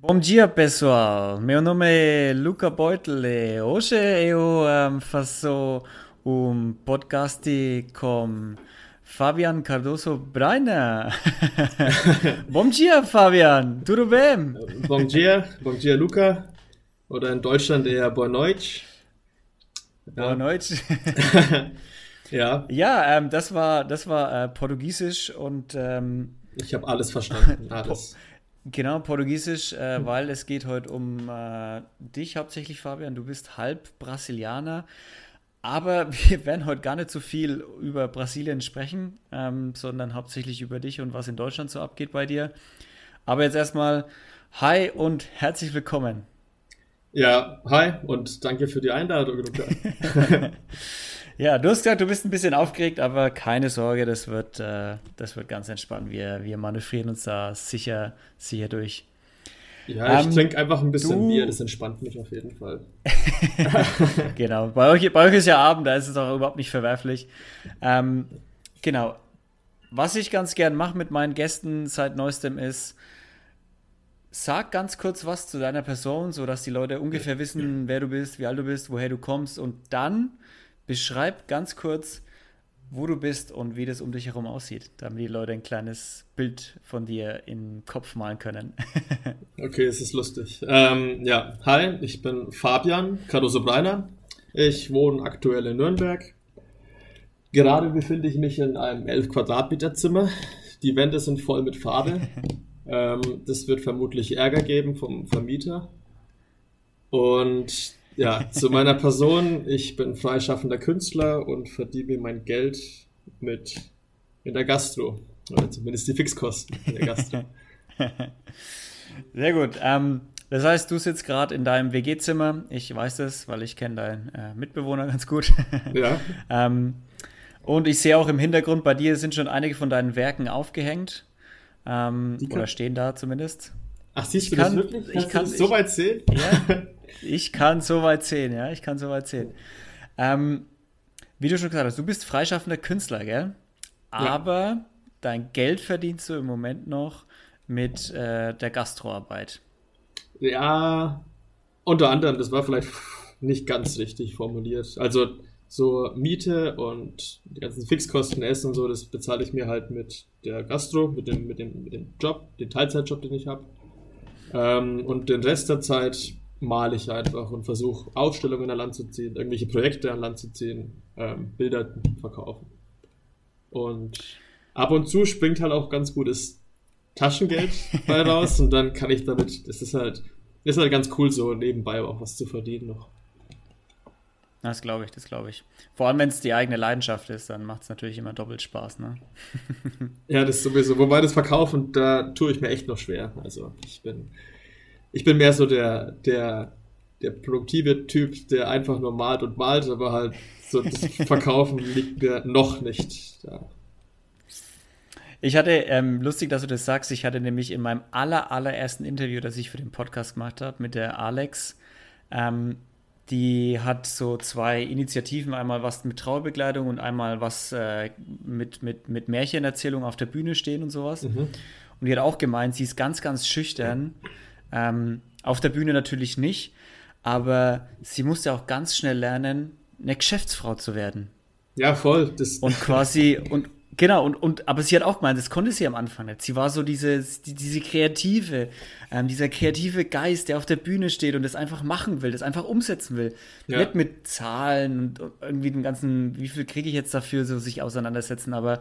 Bom dia pessoal, meu nome é Luca Beutel e hoje eu um, faço um podcast com Fabian Cardoso Breiner. bom dia Fabian, tudo bem? Bom dia, bom dia Luca. Oder in Deutschland eher Boa Noite. Boa Noite. ja. Ja, ähm, das war, das war äh, Portugiesisch und ähm, ich habe alles verstanden, alles. Genau, Portugiesisch, äh, weil es geht heute um äh, dich hauptsächlich, Fabian. Du bist halb Brasilianer. Aber wir werden heute gar nicht so viel über Brasilien sprechen, ähm, sondern hauptsächlich über dich und was in Deutschland so abgeht bei dir. Aber jetzt erstmal Hi und herzlich willkommen. Ja, hi und danke für die Einladung. ja, du hast gesagt, du bist ein bisschen aufgeregt, aber keine Sorge, das wird, äh, das wird ganz entspannt. Wir, wir manövrieren uns da sicher, sicher durch. Ja, ich ähm, trinke einfach ein bisschen du... Bier, das entspannt mich auf jeden Fall. genau, bei euch, bei euch ist ja Abend, da ist es auch überhaupt nicht verwerflich. Ähm, genau, was ich ganz gern mache mit meinen Gästen seit neuestem ist, sag ganz kurz was zu deiner Person, sodass die Leute ungefähr wissen, wer du bist, wie alt du bist, woher du kommst und dann beschreib ganz kurz, wo du bist und wie das um dich herum aussieht, damit die Leute ein kleines Bild von dir in den Kopf malen können. okay, es ist lustig. Ähm, ja, hi, ich bin Fabian Cardoso Breiner. Ich wohne aktuell in Nürnberg. Gerade befinde ich mich in einem 11 Quadratmeter Zimmer. Die Wände sind voll mit Farbe. ähm, das wird vermutlich Ärger geben vom Vermieter. Und ja, zu meiner Person. Ich bin freischaffender Künstler und verdiene mein Geld mit in der Gastro. Oder zumindest die Fixkosten in der Gastro. Sehr gut. Ähm, das heißt, du sitzt gerade in deinem WG-Zimmer. Ich weiß das, weil ich kenne deinen äh, Mitbewohner ganz gut. Ja. ähm, und ich sehe auch im Hintergrund, bei dir sind schon einige von deinen Werken aufgehängt. Ähm, oder stehen da zumindest. Ach, siehst du ich das kann, wirklich? Kannst ich kann so weit sehen? Ja, ich kann so weit sehen, ja, ich kann so weit sehen. Ähm, wie du schon gesagt hast, du bist freischaffender Künstler, gell? Aber ja. dein Geld verdienst du im Moment noch mit äh, der Gastroarbeit. Ja, unter anderem, das war vielleicht nicht ganz richtig formuliert. Also so Miete und die ganzen Fixkosten, Essen und so, das bezahle ich mir halt mit der Gastro, mit dem, mit dem, mit dem Job, den Teilzeitjob, den ich habe. Ähm, und den Rest der Zeit male ich einfach und versuche Ausstellungen an Land zu ziehen, irgendwelche Projekte an Land zu ziehen, ähm, Bilder verkaufen. Und ab und zu springt halt auch ganz gutes Taschengeld bei raus und dann kann ich damit, das ist halt, ist halt ganz cool so nebenbei auch was zu verdienen noch. Das glaube ich, das glaube ich. Vor allem, wenn es die eigene Leidenschaft ist, dann macht es natürlich immer doppelt Spaß, ne? ja, das sowieso. Wobei das Verkaufen, da tue ich mir echt noch schwer. Also ich bin, ich bin mehr so der, der, der produktive Typ, der einfach nur malt und malt, aber halt so das Verkaufen liegt mir noch nicht da. Ich hatte, ähm, lustig, dass du das sagst, ich hatte nämlich in meinem aller, allerersten Interview, das ich für den Podcast gemacht habe, mit der Alex, ähm, die hat so zwei Initiativen, einmal was mit Trauerbekleidung und einmal was äh, mit, mit, mit Märchenerzählung auf der Bühne stehen und sowas. Mhm. Und die hat auch gemeint, sie ist ganz, ganz schüchtern. Ähm, auf der Bühne natürlich nicht, aber sie musste auch ganz schnell lernen, eine Geschäftsfrau zu werden. Ja, voll. Das und quasi, und, Genau, und, und aber sie hat auch gemeint, das konnte sie am Anfang nicht. Sie war so diese, die, diese kreative, ähm, dieser kreative Geist, der auf der Bühne steht und das einfach machen will, das einfach umsetzen will. Ja. Nicht mit Zahlen und irgendwie den ganzen, wie viel kriege ich jetzt dafür, so sich auseinandersetzen, aber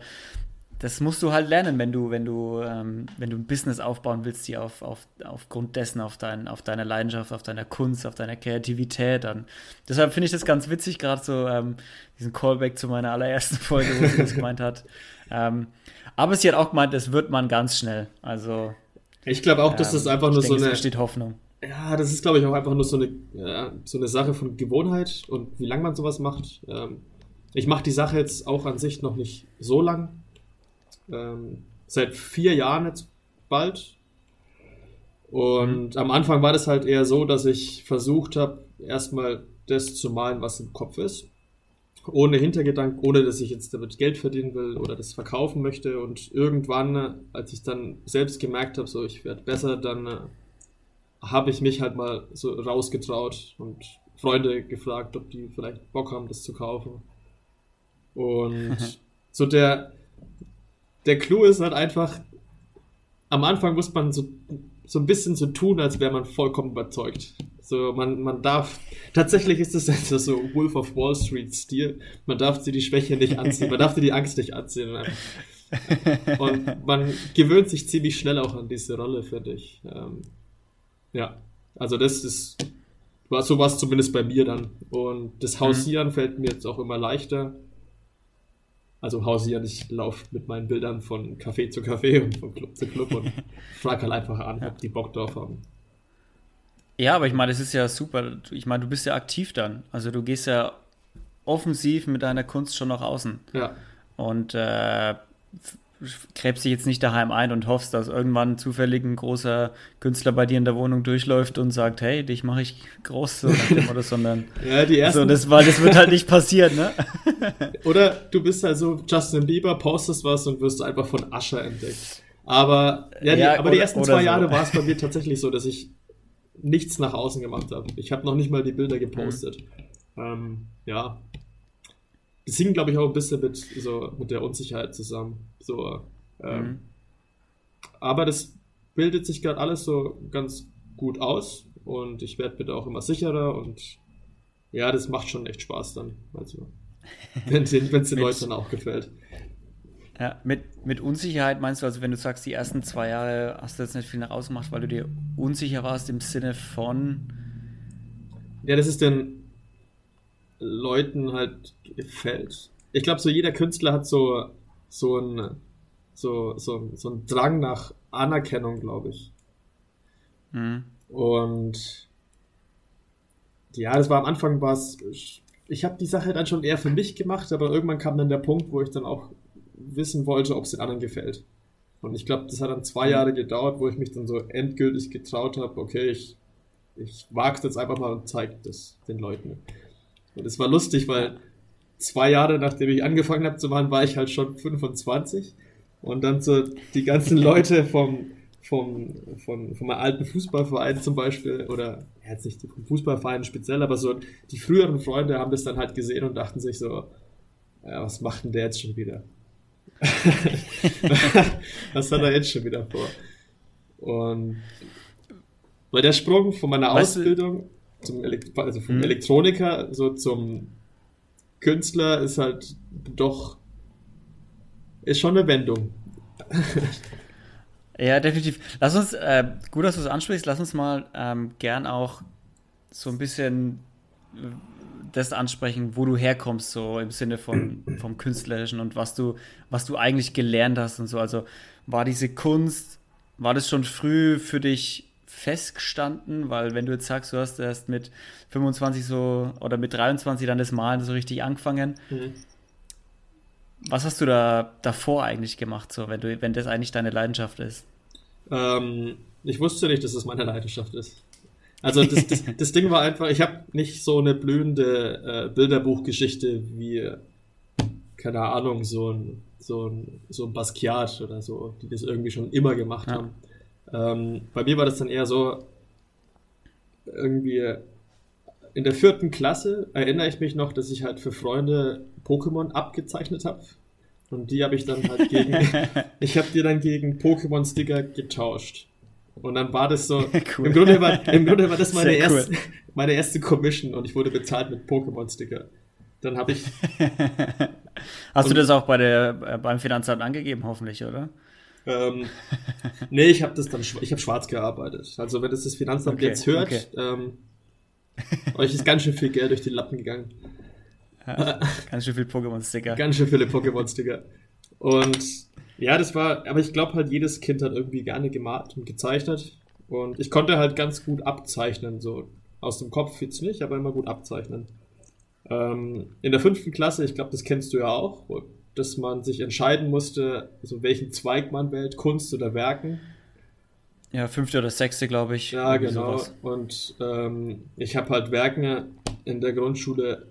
das musst du halt lernen, wenn du, wenn du, ähm, wenn du ein Business aufbauen willst, die auf, auf, aufgrund dessen, auf, dein, auf deiner Leidenschaft, auf deiner Kunst, auf deiner Kreativität dann. Deshalb finde ich das ganz witzig, gerade so ähm, diesen Callback zu meiner allerersten Folge, wo sie das gemeint hat. Ähm, aber sie hat auch gemeint, das wird man ganz schnell. Also. Ich glaube auch, dass das ähm, einfach nur denke, so eine. steht Hoffnung. Ja, das ist, glaube ich, auch einfach nur so eine, ja, so eine Sache von Gewohnheit und wie lange man sowas macht. Ähm, ich mache die Sache jetzt auch an sich noch nicht so lang ähm, seit vier Jahren jetzt bald. Und mhm. am Anfang war das halt eher so, dass ich versucht habe, erstmal das zu malen, was im Kopf ist. Ohne Hintergedanken, ohne dass ich jetzt damit Geld verdienen will oder das verkaufen möchte. Und irgendwann, als ich dann selbst gemerkt habe, so ich werde besser, dann äh, habe ich mich halt mal so rausgetraut und Freunde gefragt, ob die vielleicht Bock haben, das zu kaufen. Und so der, der Clou ist halt einfach, am Anfang muss man so, so ein bisschen so tun, als wäre man vollkommen überzeugt. So, man, man darf, tatsächlich ist es also so Wolf of Wall Street Stil, man darf sie die Schwäche nicht anziehen, man darf dir die Angst nicht anziehen. Und man gewöhnt sich ziemlich schnell auch an diese Rolle, finde ich. Ähm, ja, also das ist, war so was zumindest bei mir dann. Und das Hausieren mhm. fällt mir jetzt auch immer leichter. Also hausieren, ich laufe mit meinen Bildern von Café zu Café und von Club zu Club und frage halt einfach an, ob die Bock drauf haben. Ja, aber ich meine, das ist ja super. Ich meine, du bist ja aktiv dann. Also du gehst ja offensiv mit deiner Kunst schon nach außen. Ja. Und äh, gräbst dich jetzt nicht daheim ein und hoffst, dass irgendwann zufällig ein großer Künstler bei dir in der Wohnung durchläuft und sagt, hey, dich mache ich groß, so oder, sondern ja, die ersten, so, das, weil das wird halt nicht passieren, ne? oder du bist halt so Justin Bieber, postest was und wirst einfach von Ascher entdeckt. Aber, ja, die, ja, aber oder, die ersten zwei so. Jahre war es bei mir tatsächlich so, dass ich nichts nach außen gemacht habe. Ich habe noch nicht mal die Bilder gepostet. Mhm. Ähm, ja, das hing, glaube ich, auch ein bisschen mit, so, mit der Unsicherheit zusammen. So, ähm, mhm. Aber das bildet sich gerade alles so ganz gut aus und ich werde bitte auch immer sicherer und ja, das macht schon echt Spaß dann. Also, wenn es den, den Leuten dann auch gefällt. Ja, mit, mit Unsicherheit meinst du, also wenn du sagst, die ersten zwei Jahre hast du jetzt nicht viel nach außen gemacht, weil du dir unsicher warst im Sinne von. Ja, das ist den Leuten halt gefällt. Ich glaube, so jeder Künstler hat so, so ein so, so, so ein Drang nach Anerkennung, glaube ich. Mhm. Und ja, das war am Anfang was. Ich habe die Sache dann schon eher für mich gemacht, aber irgendwann kam dann der Punkt, wo ich dann auch wissen wollte, ob es den anderen gefällt. Und ich glaube, das hat dann zwei mhm. Jahre gedauert, wo ich mich dann so endgültig getraut habe, okay, ich, ich wage es jetzt einfach mal und zeige das den Leuten. Und es war lustig, weil zwei Jahre nachdem ich angefangen habe zu machen, war ich halt schon 25. Und dann so die ganzen Leute vom, vom, vom, vom alten Fußballverein zum Beispiel, oder ja, jetzt nicht vom Fußballverein speziell, aber so die früheren Freunde haben das dann halt gesehen und dachten sich so, ja, was macht denn der jetzt schon wieder? was hat er jetzt schon wieder vor? Und weil der Sprung von meiner weißt Ausbildung zum Elekt also vom hm. Elektroniker so zum Künstler ist halt doch ist schon eine Wendung. ja, definitiv. Lass uns, äh, gut, dass du es ansprichst, lass uns mal ähm, gern auch so ein bisschen das ansprechen, wo du herkommst, so im Sinne von vom Künstlerischen und was du, was du eigentlich gelernt hast und so. Also war diese Kunst, war das schon früh für dich festgestanden? Weil wenn du jetzt sagst, du hast erst mit 25 so oder mit 23 dann das Malen so richtig angefangen. Mhm. Was hast du da davor eigentlich gemacht, so, wenn, du, wenn das eigentlich deine Leidenschaft ist? Ähm, ich wusste nicht, dass das meine Leidenschaft ist. Also das, das, das Ding war einfach, ich habe nicht so eine blühende äh, Bilderbuchgeschichte wie, keine Ahnung, so ein, so ein, so ein Basquiat oder so, die das irgendwie schon immer gemacht ja. haben. Ähm, bei mir war das dann eher so, irgendwie in der vierten Klasse erinnere ich mich noch, dass ich halt für Freunde Pokémon abgezeichnet habe. Und die habe ich dann halt gegen, ich habe die dann gegen Pokémon-Sticker getauscht. Und dann war das so, cool. im, Grunde war, im Grunde war das meine, Sehr erste, cool. meine erste Commission und ich wurde bezahlt mit Pokémon-Sticker. Dann habe ich. Hast du das auch bei der, äh, beim Finanzamt angegeben, hoffentlich, oder? Ähm, nee, ich habe das dann, ich habe schwarz gearbeitet. Also wenn das das Finanzamt okay, jetzt hört, okay. ähm, euch ist ganz schön viel Geld durch die Lappen gegangen. Ja, ganz schön viel Pokémon-Sticker. Ganz schön viele Pokémon-Sticker. Und ja, das war, aber ich glaube halt, jedes Kind hat irgendwie gerne gemalt und gezeichnet. Und ich konnte halt ganz gut abzeichnen, so aus dem Kopf jetzt nicht, aber immer gut abzeichnen. Ähm, in der fünften Klasse, ich glaube, das kennst du ja auch, dass man sich entscheiden musste, also welchen Zweig man wählt, Kunst oder Werken. Ja, fünfte oder sechste, glaube ich. Ja, genau. Sowas. Und ähm, ich habe halt Werken in der Grundschule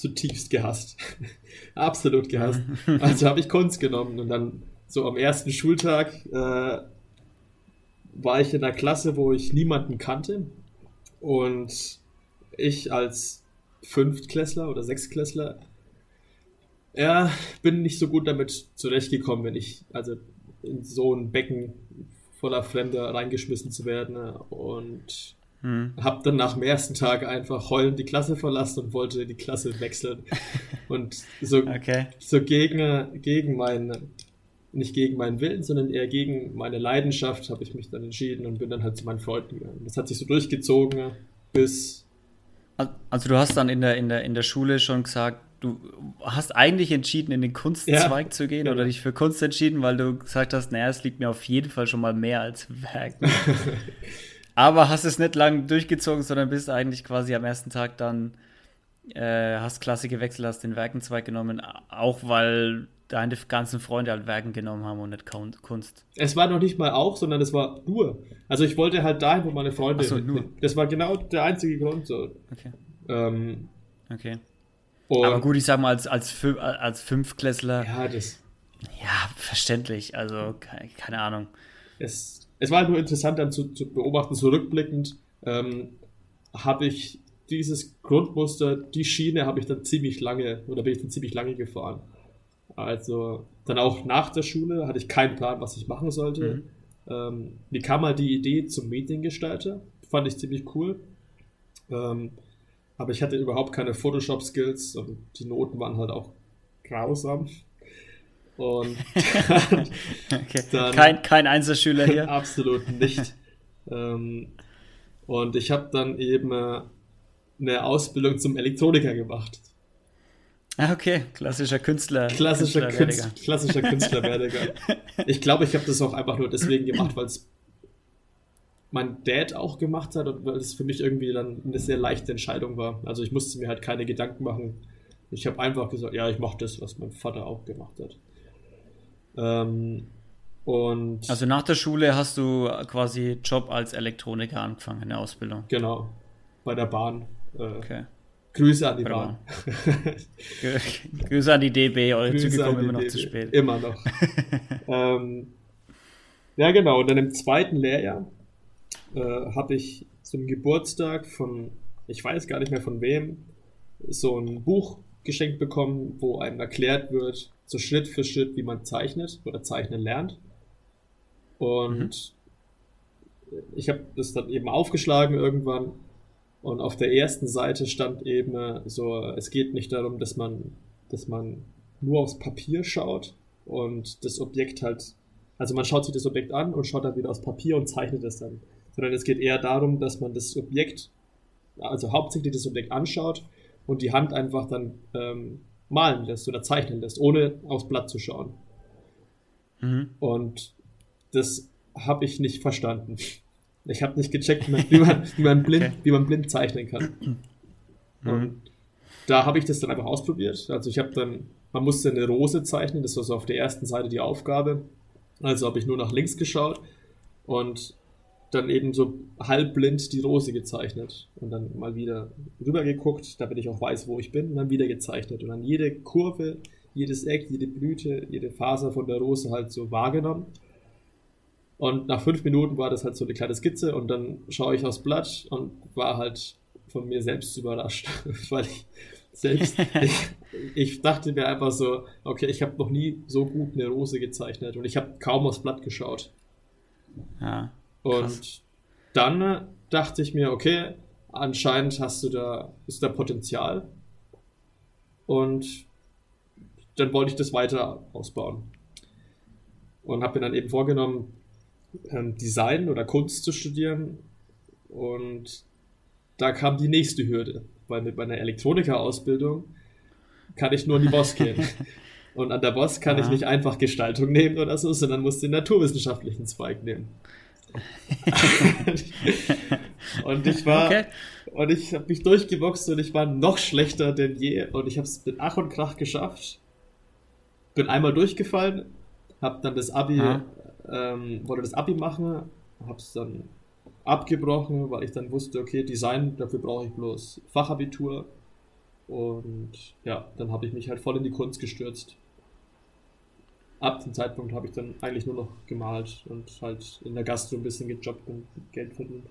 zutiefst gehasst. Absolut gehasst. also habe ich Kunst genommen und dann so am ersten Schultag äh, war ich in einer Klasse, wo ich niemanden kannte. Und ich als Fünftklässler oder Sechstklässler, ja, bin nicht so gut damit zurechtgekommen, wenn ich, also in so ein Becken voller Fremder reingeschmissen zu werden. Und hm. habe dann nach dem ersten Tag einfach heulend die Klasse verlassen und wollte die Klasse wechseln. und so, okay. so gegen, gegen meinen, nicht gegen meinen Willen, sondern eher gegen meine Leidenschaft habe ich mich dann entschieden und bin dann halt zu meinen Freunden gegangen. Das hat sich so durchgezogen bis. Also du hast dann in der, in der, in der Schule schon gesagt, du hast eigentlich entschieden, in den Kunstzweig ja, zu gehen oder dich für Kunst entschieden, weil du gesagt hast, naja, es liegt mir auf jeden Fall schon mal mehr als Werk. Aber hast es nicht lang durchgezogen, sondern bist eigentlich quasi am ersten Tag dann, äh, hast Klasse gewechselt, hast den Werkenzweig genommen, auch weil deine ganzen Freunde halt Werken genommen haben und nicht Kunst. Es war noch nicht mal auch, sondern es war nur. Also ich wollte halt dahin, wo meine Freunde. so, nur. Das war genau der einzige Grund. So. Okay. Ähm, okay. Aber gut, ich sag mal, als, als, als Fünfklässler. Ja, das. Ja, verständlich. Also, keine, keine Ahnung. Es, es war halt nur interessant dann zu, zu beobachten, zurückblickend ähm, habe ich dieses Grundmuster, die Schiene habe ich dann ziemlich lange, oder bin ich dann ziemlich lange gefahren. Also dann auch nach der Schule hatte ich keinen Plan, was ich machen sollte. Mhm. Ähm, mir kam mal die Idee zum Mediengestalter, fand ich ziemlich cool. Ähm, aber ich hatte überhaupt keine Photoshop-Skills und die Noten waren halt auch grausam. Und okay. dann, kein, kein Einzelschüler hier. absolut nicht. ähm, und ich habe dann eben äh, eine Ausbildung zum Elektroniker gemacht. Ah, okay, klassischer Künstler. Klassischer Künstler, klassischer Künstlerwerdegang. ich glaube, ich habe das auch einfach nur deswegen gemacht, weil es mein Dad auch gemacht hat und weil es für mich irgendwie dann eine sehr leichte Entscheidung war. Also ich musste mir halt keine Gedanken machen. Ich habe einfach gesagt, ja, ich mache das, was mein Vater auch gemacht hat. Ähm, und also nach der Schule hast du quasi Job als Elektroniker angefangen, eine Ausbildung. Genau, bei der Bahn. Äh, okay. Grüße an die Bahn. Grüße an die DB, eure Grüße Züge kommen immer noch DB. zu spät. Immer noch. ähm, ja, genau. Und dann im zweiten Lehrjahr äh, habe ich zum Geburtstag von, ich weiß gar nicht mehr von wem, so ein Buch geschenkt bekommen, wo einem erklärt wird, so Schritt für Schritt, wie man zeichnet oder zeichnen lernt. Und mhm. ich habe das dann eben aufgeschlagen irgendwann und auf der ersten Seite stand eben so, es geht nicht darum, dass man, dass man nur aufs Papier schaut und das Objekt halt, also man schaut sich das Objekt an und schaut dann wieder aufs Papier und zeichnet es dann sondern es geht eher darum, dass man das Objekt, also hauptsächlich das Objekt anschaut und die Hand einfach dann ähm, malen lässt oder zeichnen lässt, ohne aufs Blatt zu schauen. Mhm. Und das habe ich nicht verstanden. Ich habe nicht gecheckt, wie man, wie man, wie man, blind, okay. wie man blind zeichnen kann. Mhm. Und da habe ich das dann einfach ausprobiert. Also ich habe dann, man musste eine Rose zeichnen, das war so auf der ersten Seite die Aufgabe. Also habe ich nur nach links geschaut und dann eben so halbblind die Rose gezeichnet und dann mal wieder rüber geguckt, damit ich auch weiß, wo ich bin, und dann wieder gezeichnet und dann jede Kurve, jedes Eck, jede Blüte, jede Faser von der Rose halt so wahrgenommen. Und nach fünf Minuten war das halt so eine kleine Skizze und dann schaue ich aufs Blatt und war halt von mir selbst überrascht, weil ich selbst, ich, ich, dachte mir einfach so, okay, ich habe noch nie so gut eine Rose gezeichnet und ich habe kaum aufs Blatt geschaut. Ja. Und dann dachte ich mir, okay, anscheinend hast du da, ist da Potenzial. Und dann wollte ich das weiter ausbauen. Und habe mir dann eben vorgenommen, ähm, Design oder Kunst zu studieren. Und da kam die nächste Hürde, weil mit meiner Elektroniker-Ausbildung kann ich nur in die Boss gehen. Und an der Boss kann ja. ich nicht einfach Gestaltung nehmen oder so, sondern muss den naturwissenschaftlichen Zweig nehmen. und ich war okay. und ich habe mich durchgeboxt und ich war noch schlechter denn je und ich habe es mit Ach und Krach geschafft. Bin einmal durchgefallen, habe dann das Abi, ähm, wollte das Abi machen, habe es dann abgebrochen, weil ich dann wusste, okay, Design, dafür brauche ich bloß Fachabitur. Und ja, dann habe ich mich halt voll in die Kunst gestürzt. Ab dem Zeitpunkt habe ich dann eigentlich nur noch gemalt und halt in der Gastro ein bisschen gejobbt und Geld verdient.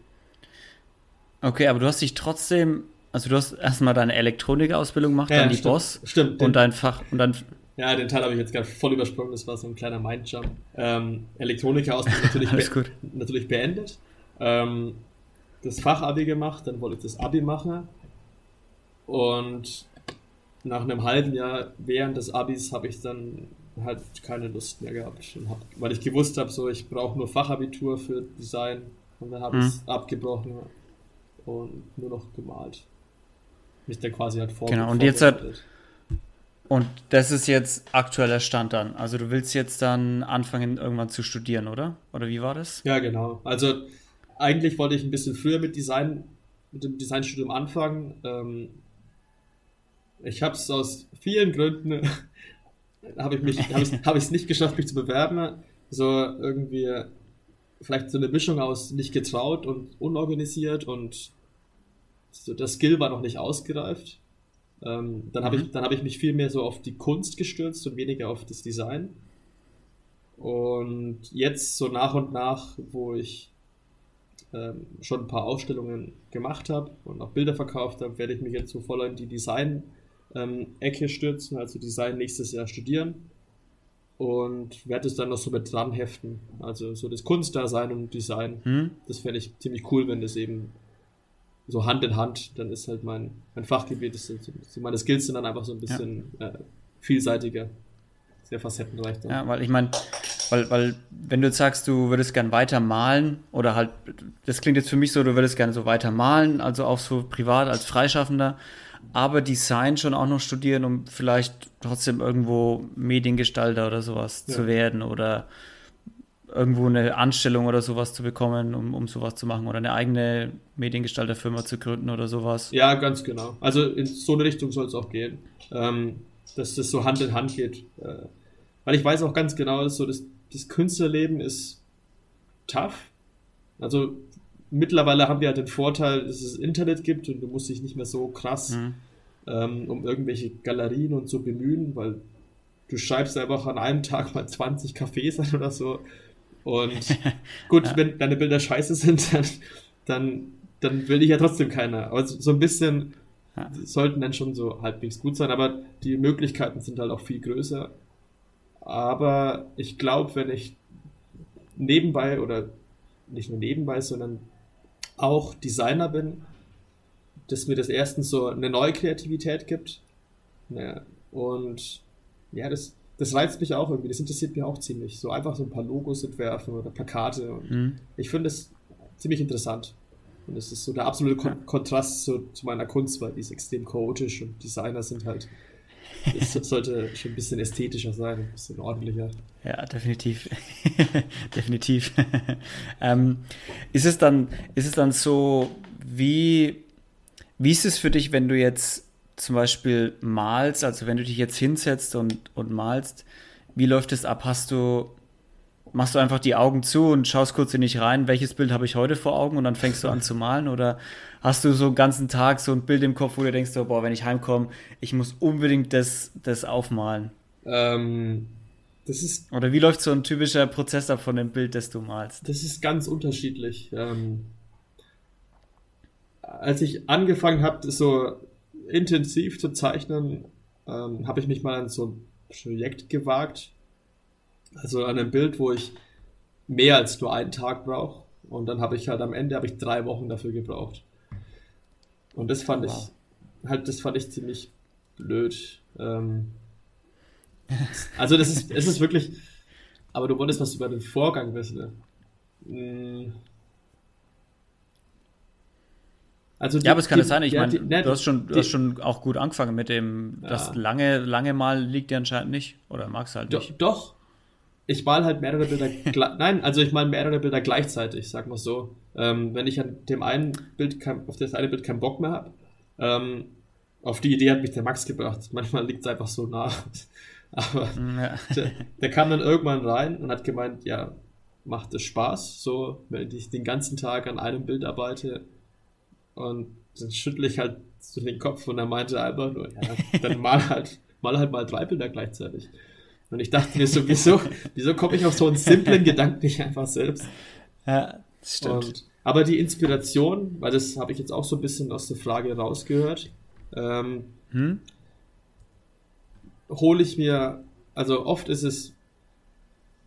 Okay, aber du hast dich trotzdem, also du hast erstmal deine Elektronikausbildung gemacht, Ja, dann die stimmt. Boss Stimmt, und dein Fach und dann Ja, den Teil habe ich jetzt gerade voll übersprungen, das war so ein kleiner Mindjump. Ähm, Elektronika-Ausbildung natürlich, be natürlich beendet. Ähm, das Fachabi gemacht, dann wollte ich das Abi machen. Und nach einem halben Jahr während des Abis habe ich dann halt keine Lust mehr gehabt. Und hab, weil ich gewusst habe, so ich brauche nur Fachabitur für Design. Und dann habe Mhm. ich es abgebrochen und nur noch gemalt. Mich dann quasi halt vor Genau, und jetzt hat- vorbereitet. und das ist jetzt aktueller Stand dann. Also du willst jetzt dann anfangen irgendwann zu studieren, oder? Oder wie war das? Ja, genau. Also eigentlich wollte ich ein bisschen früher mit Design, mit dem Designstudium anfangen. Ähm, ich habe es aus vielen Gründen habe ich mich habe ich es nicht geschafft, mich zu bewerben. So irgendwie vielleicht so eine Mischung aus nicht getraut und unorganisiert und so der Skill war noch nicht ausgereift. Ähm, dann habe Mhm. ich dann habe ich mich viel mehr so auf die Kunst gestürzt und weniger auf das Design. Und jetzt so nach und nach, wo ich ähm, schon ein paar Ausstellungen gemacht habe und auch Bilder verkauft habe, werde ich mich jetzt so voll in die Design-Ecke stürzen, also Design nächstes Jahr studieren und werde es dann noch so mit dran heften. Also so das Kunstdasein und Design, Hm? das fände ich ziemlich cool, wenn das eben so Hand in Hand, dann ist halt mein, mein Fachgebiet, das sind, meine Skills sind dann einfach so ein bisschen äh, vielseitiger, sehr facettenreich. Dann. Ja, weil ich meine, weil, weil, wenn du jetzt sagst, du würdest gern weiter malen oder halt, das klingt jetzt für mich so, du würdest gerne so weiter malen, also auch so privat als Freischaffender, aber Design schon auch noch studieren, um vielleicht trotzdem irgendwo Mediengestalter oder sowas Ja. zu werden oder irgendwo eine Anstellung oder sowas zu bekommen, um, um sowas zu machen oder eine eigene Mediengestalterfirma zu gründen oder sowas. Ja, ganz genau. Also in so eine Richtung soll es auch gehen. Ähm, dass das so Hand in Hand geht. Äh, weil ich weiß auch ganz genau, dass so das, das Künstlerleben ist tough. Also mittlerweile haben wir halt den Vorteil, dass es Internet gibt und du musst dich nicht mehr so krass Mhm. ähm, um irgendwelche Galerien und so bemühen, weil du schreibst einfach an einem Tag mal 20 Cafés an oder so. Und gut, Ja. wenn deine Bilder scheiße sind, dann, dann, dann will dich ja trotzdem keiner. Aber so so ein bisschen Ja. sollten dann schon so halbwegs gut sein, aber die Möglichkeiten sind halt auch viel größer. Aber ich glaube, wenn ich nebenbei oder nicht nur nebenbei, sondern auch Designer bin, dass mir das erstens so eine neue Kreativität gibt. Ja, und ja, das, das reizt mich auch irgendwie, das interessiert mich auch ziemlich. So einfach so ein paar Logos entwerfen oder Plakate. Mhm. ich finde das ziemlich interessant. Und es ist so der absolute Kon Kontrast zu, zu meiner Kunst, weil die ist extrem chaotisch und Designer sind halt, es sollte schon ein bisschen ästhetischer sein, ein bisschen ordentlicher. Ja, definitiv. definitiv. ähm, ist, es dann, ist es dann so, wie, wie ist es für dich, wenn du jetzt zum Beispiel malst, also wenn du dich jetzt hinsetzt und, und malst, wie läuft es ab? Hast du, machst du einfach die Augen zu und schaust kurz in dich rein, welches Bild habe ich heute vor Augen und dann fängst du an zu malen? Oder hast du so einen ganzen Tag so ein Bild im Kopf, wo du denkst, so, boah, wenn ich heimkomme, ich muss unbedingt das, das aufmalen? Ähm, das ist Oder wie läuft so ein typischer Prozess ab von dem Bild, das du malst? Das ist ganz unterschiedlich. Ähm, als ich angefangen habe, so intensiv zu zeichnen, ähm, habe ich mich mal an so ein Projekt gewagt. Also an einem Bild, wo ich mehr als nur einen Tag brauche. Und dann habe ich halt am Ende habe ich drei Wochen dafür gebraucht. Und das fand Wow. ich halt, das fand ich ziemlich blöd. Ähm, also das ist, es ist wirklich. Aber du wolltest was über den Vorgang wissen. Ne? Mm. Also die- Ja, aber es kann es sein. Ich ja, meine, ne, du hast schon, du die- hast schon auch gut angefangen mit dem, das Ja. lange, lange Mal liegt dir anscheinend nicht. Oder magst du halt Doch, nicht. doch. Ich mal halt mehrere Bilder. Nein, also ich mal mehrere Bilder gleichzeitig, sag mal so. Ähm, wenn ich an dem einen Bild kein, auf das eine Bild keinen Bock mehr habe, ähm, auf die Idee hat mich der Max gebracht. Manchmal liegt es einfach so nah. Aber Ja. der, der kam dann irgendwann rein und hat gemeint, ja, macht es Spaß, so, wenn ich den ganzen Tag an einem Bild arbeite. Und dann schüttle ich halt so den Kopf und er meinte einfach nur, ja, dann mal halt, mal halt mal drei Bilder gleichzeitig. Und ich dachte mir so, wieso, wieso komme ich auf so einen simplen Gedanken nicht einfach selbst? Ja, stimmt. Und, aber die Inspiration, weil das habe ich jetzt auch so ein bisschen aus der Frage rausgehört, ähm, hm? hole ich mir, also oft ist es,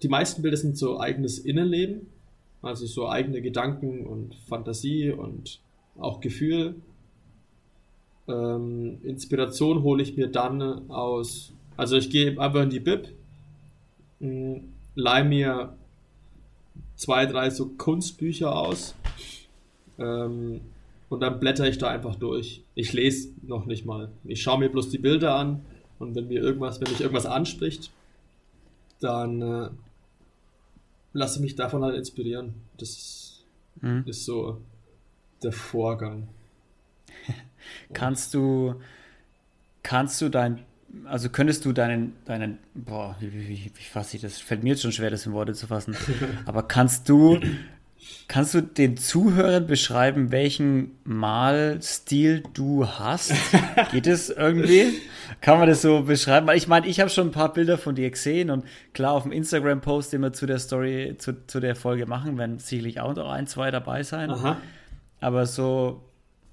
die meisten Bilder sind so eigenes Innenleben, also so eigene Gedanken und Fantasie und auch Gefühl. Ähm, Inspiration hole ich mir dann aus, also ich gehe einfach in die Bib, mm, leih mir zwei, drei so Kunstbücher aus ähm, und dann blätter ich da einfach durch. Ich lese noch nicht mal. Ich schaue mir bloß die Bilder an und wenn mir irgendwas, wenn mich irgendwas anspricht, dann äh, lasse mich davon halt inspirieren. Das mhm. ist so der Vorgang. kannst du, kannst du dein, also könntest du deinen, deinen, boah, wie, wie, wie fasse ich das? Fällt mir jetzt schon schwer, das in Worte zu fassen. Aber kannst du, kannst du den Zuhörern beschreiben, welchen Malstil du hast? Geht es irgendwie? Kann man das so beschreiben? Weil ich meine, ich habe schon ein paar Bilder von dir gesehen und klar auf dem Instagram-Post, den wir zu der Story, zu, zu der Folge machen, werden sicherlich auch noch ein, zwei dabei sein. Aha. Aber so,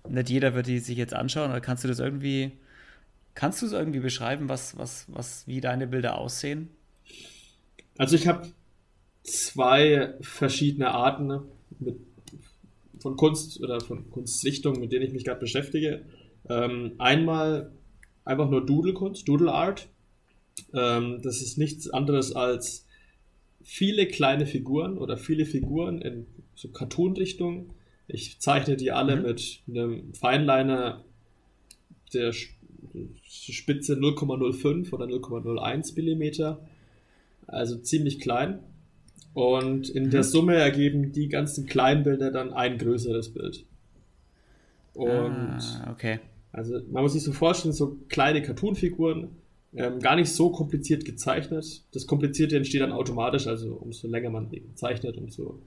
nicht jeder wird die sich jetzt anschauen, oder kannst du das irgendwie, kannst du es irgendwie beschreiben, was, was, was, wie deine Bilder aussehen? Also ich habe zwei verschiedene Arten ne, mit, von Kunst oder von Kunstrichtungen, mit denen ich mich gerade beschäftige. Ähm, einmal einfach nur Doodle-Kunst, Doodle Art. Ähm, das ist nichts anderes als viele kleine Figuren oder viele Figuren in so Cartoon-Richtung. Ich zeichne die alle mhm. mit einem Feinliner der Spitze 0,05 oder 0,01 Millimeter. Also ziemlich klein. Und in mhm. der Summe ergeben die ganzen kleinen Bilder dann ein größeres Bild. Und ah, okay. Also man muss sich so vorstellen, so kleine Cartoon-Figuren, ähm, gar nicht so kompliziert gezeichnet. Das Komplizierte entsteht dann automatisch, also umso länger man zeichnet, umso,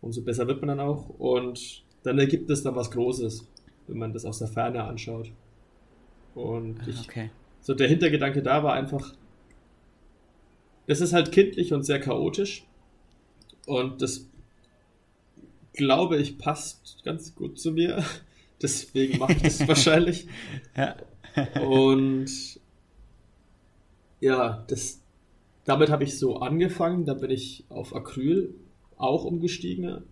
umso besser wird man dann auch. Und dann ergibt es dann was Großes, wenn man das aus der Ferne anschaut. Und ich, okay. so der Hintergedanke da war einfach, es ist halt kindlich und sehr chaotisch. Und das glaube ich passt ganz gut zu mir. Deswegen mache ich das wahrscheinlich. Ja. Und ja, das, damit habe ich so angefangen. Da bin ich auf Acryl auch umgestiegen.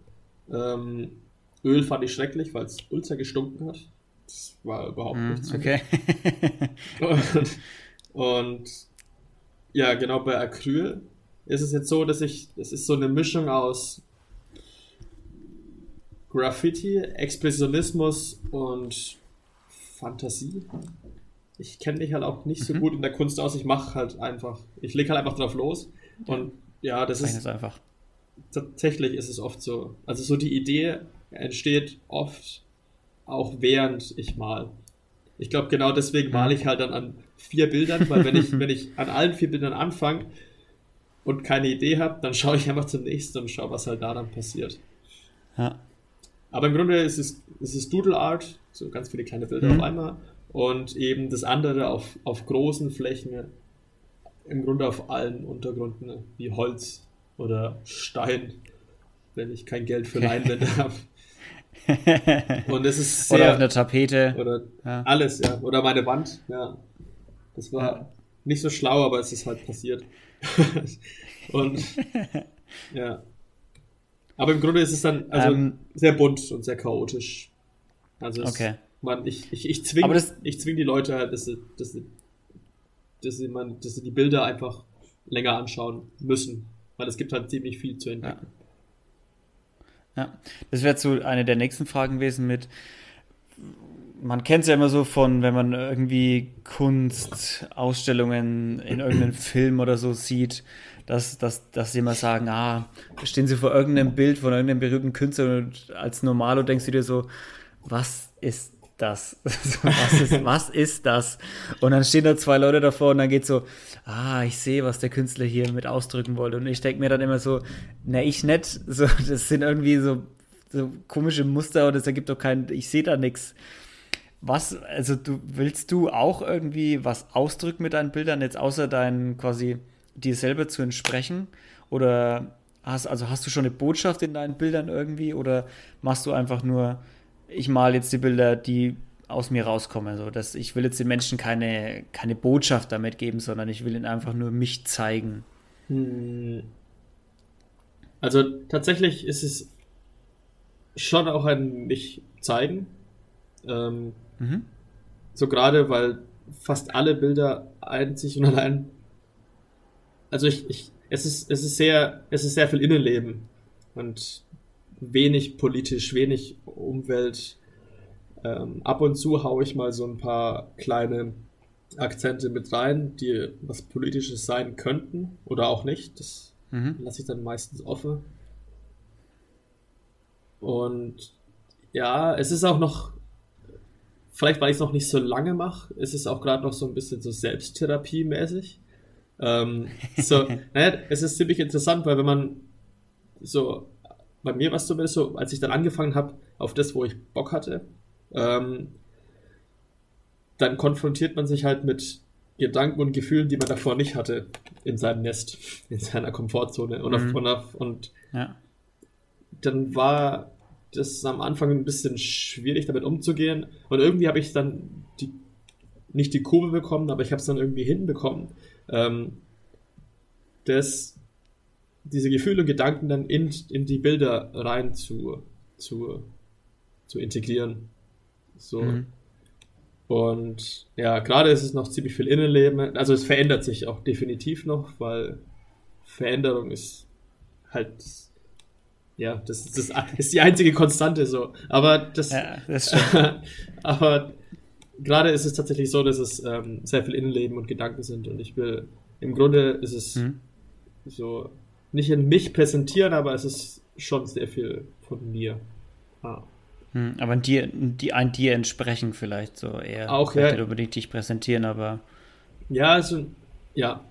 Ähm, Öl fand ich schrecklich, weil es ultra gestunken hat. Das war überhaupt mm, nichts. Okay. und, und ja, genau bei Acryl ist es jetzt so, dass ich, es ist so eine Mischung aus Graffiti, Expressionismus und Fantasie. Ich kenne mich halt auch nicht so mhm. gut in der Kunst aus. Ich mache halt einfach, ich lege halt einfach drauf los. Und ja, das ist, einfach. Tatsächlich ist es oft so. Also so die Idee entsteht oft auch während ich mal. Ich glaube, genau deswegen male ich halt dann an vier Bildern, weil wenn ich, wenn ich an allen vier Bildern anfange und keine Idee habe, dann schaue ich einfach zum nächsten und schaue, was halt da dann passiert. Ja. Aber im Grunde ist es, ist es Doodle Art, so ganz viele kleine Bilder mhm. auf einmal. Und eben das andere auf, auf großen Flächen, im Grunde auf allen Untergründen, wie Holz oder Stein, wenn ich kein Geld für Leinwände habe. Und es ist sehr, Oder auf einer Tapete. Oder ja. alles, ja. Oder meine Wand, ja. Das war ja. nicht so schlau, aber es ist halt passiert. Und ja. Aber im Grunde ist es dann also ähm, sehr bunt und sehr chaotisch. Also es, okay. man, ich, ich, ich zwinge zwing die Leute halt, dass sie, dass sie, dass sie, man, dass sie die Bilder einfach länger anschauen müssen. Weil es gibt halt ziemlich viel zu entdecken. Ja, ja. das wäre so eine der nächsten Fragen gewesen mit, man kennt es ja immer so von, wenn man irgendwie Kunstausstellungen in irgendeinem Film oder so sieht, dass, dass, dass sie immer sagen, ah, stehen sie vor irgendeinem Bild von irgendeinem berühmten Künstler und als Normalo denkst du dir so, was ist das? was, ist, was ist das? Und dann stehen da zwei Leute davor und dann geht so, ah, ich sehe, was der Künstler hier mit ausdrücken wollte. Und ich denke mir dann immer so, na, ich nicht. So, das sind irgendwie so, so komische Muster und das ergibt doch keinen, ich sehe da nichts. Was, also du willst du auch irgendwie was ausdrücken mit deinen Bildern, jetzt außer deinen quasi dir selber zu entsprechen? Oder hast, also hast du schon eine Botschaft in deinen Bildern irgendwie? Oder machst du einfach nur, ich male jetzt die Bilder, die aus mir rauskommen? So, dass ich will jetzt den Menschen keine, keine Botschaft damit geben, sondern ich will ihnen einfach nur mich zeigen. Hm. Also tatsächlich ist es schon auch ein mich zeigen. Ähm, mhm. So gerade, weil fast alle Bilder einzig und allein. Also ich, ich, es ist, es ist sehr, es ist sehr viel Innenleben und wenig politisch, wenig Umwelt. Ähm, ab und zu haue ich mal so ein paar kleine Akzente mit rein, die was Politisches sein könnten oder auch nicht. Das mhm. lasse ich dann meistens offen. Und ja, es ist auch noch vielleicht weil ich es noch nicht so lange mache, ist es auch gerade noch so ein bisschen so Selbsttherapie-mäßig. Ähm, so, naja, es ist ziemlich interessant, weil wenn man so, bei mir war es zumindest so, als ich dann angefangen habe, auf das, wo ich Bock hatte, ähm, dann konfrontiert man sich halt mit Gedanken und Gefühlen, die man davor nicht hatte in seinem Nest, in seiner Komfortzone. Und, mhm. auf, und, auf, und ja. dann war das am Anfang ein bisschen schwierig, damit umzugehen. Und irgendwie habe ich dann die, nicht die Kurve bekommen, aber ich habe es dann irgendwie hinbekommen, ähm, dass diese Gefühle und Gedanken dann in, in die Bilder rein zu, zu, zu integrieren. So. Mhm. Und ja, gerade ist es noch ziemlich viel Innenleben. Also es verändert sich auch definitiv noch, weil Veränderung ist halt ja, das ist, das ist die einzige Konstante so. Aber das, ja, das aber gerade ist es tatsächlich so, dass es ähm, sehr viel Innenleben und Gedanken sind und ich will, im Grunde ist es mhm. so, nicht in mich präsentieren, aber es ist schon sehr viel von mir. Ah. Mhm, aber dir, die ein dir entsprechen vielleicht so eher. Auch ja. Nicht unbedingt dich präsentieren, aber. Ja, also, ja.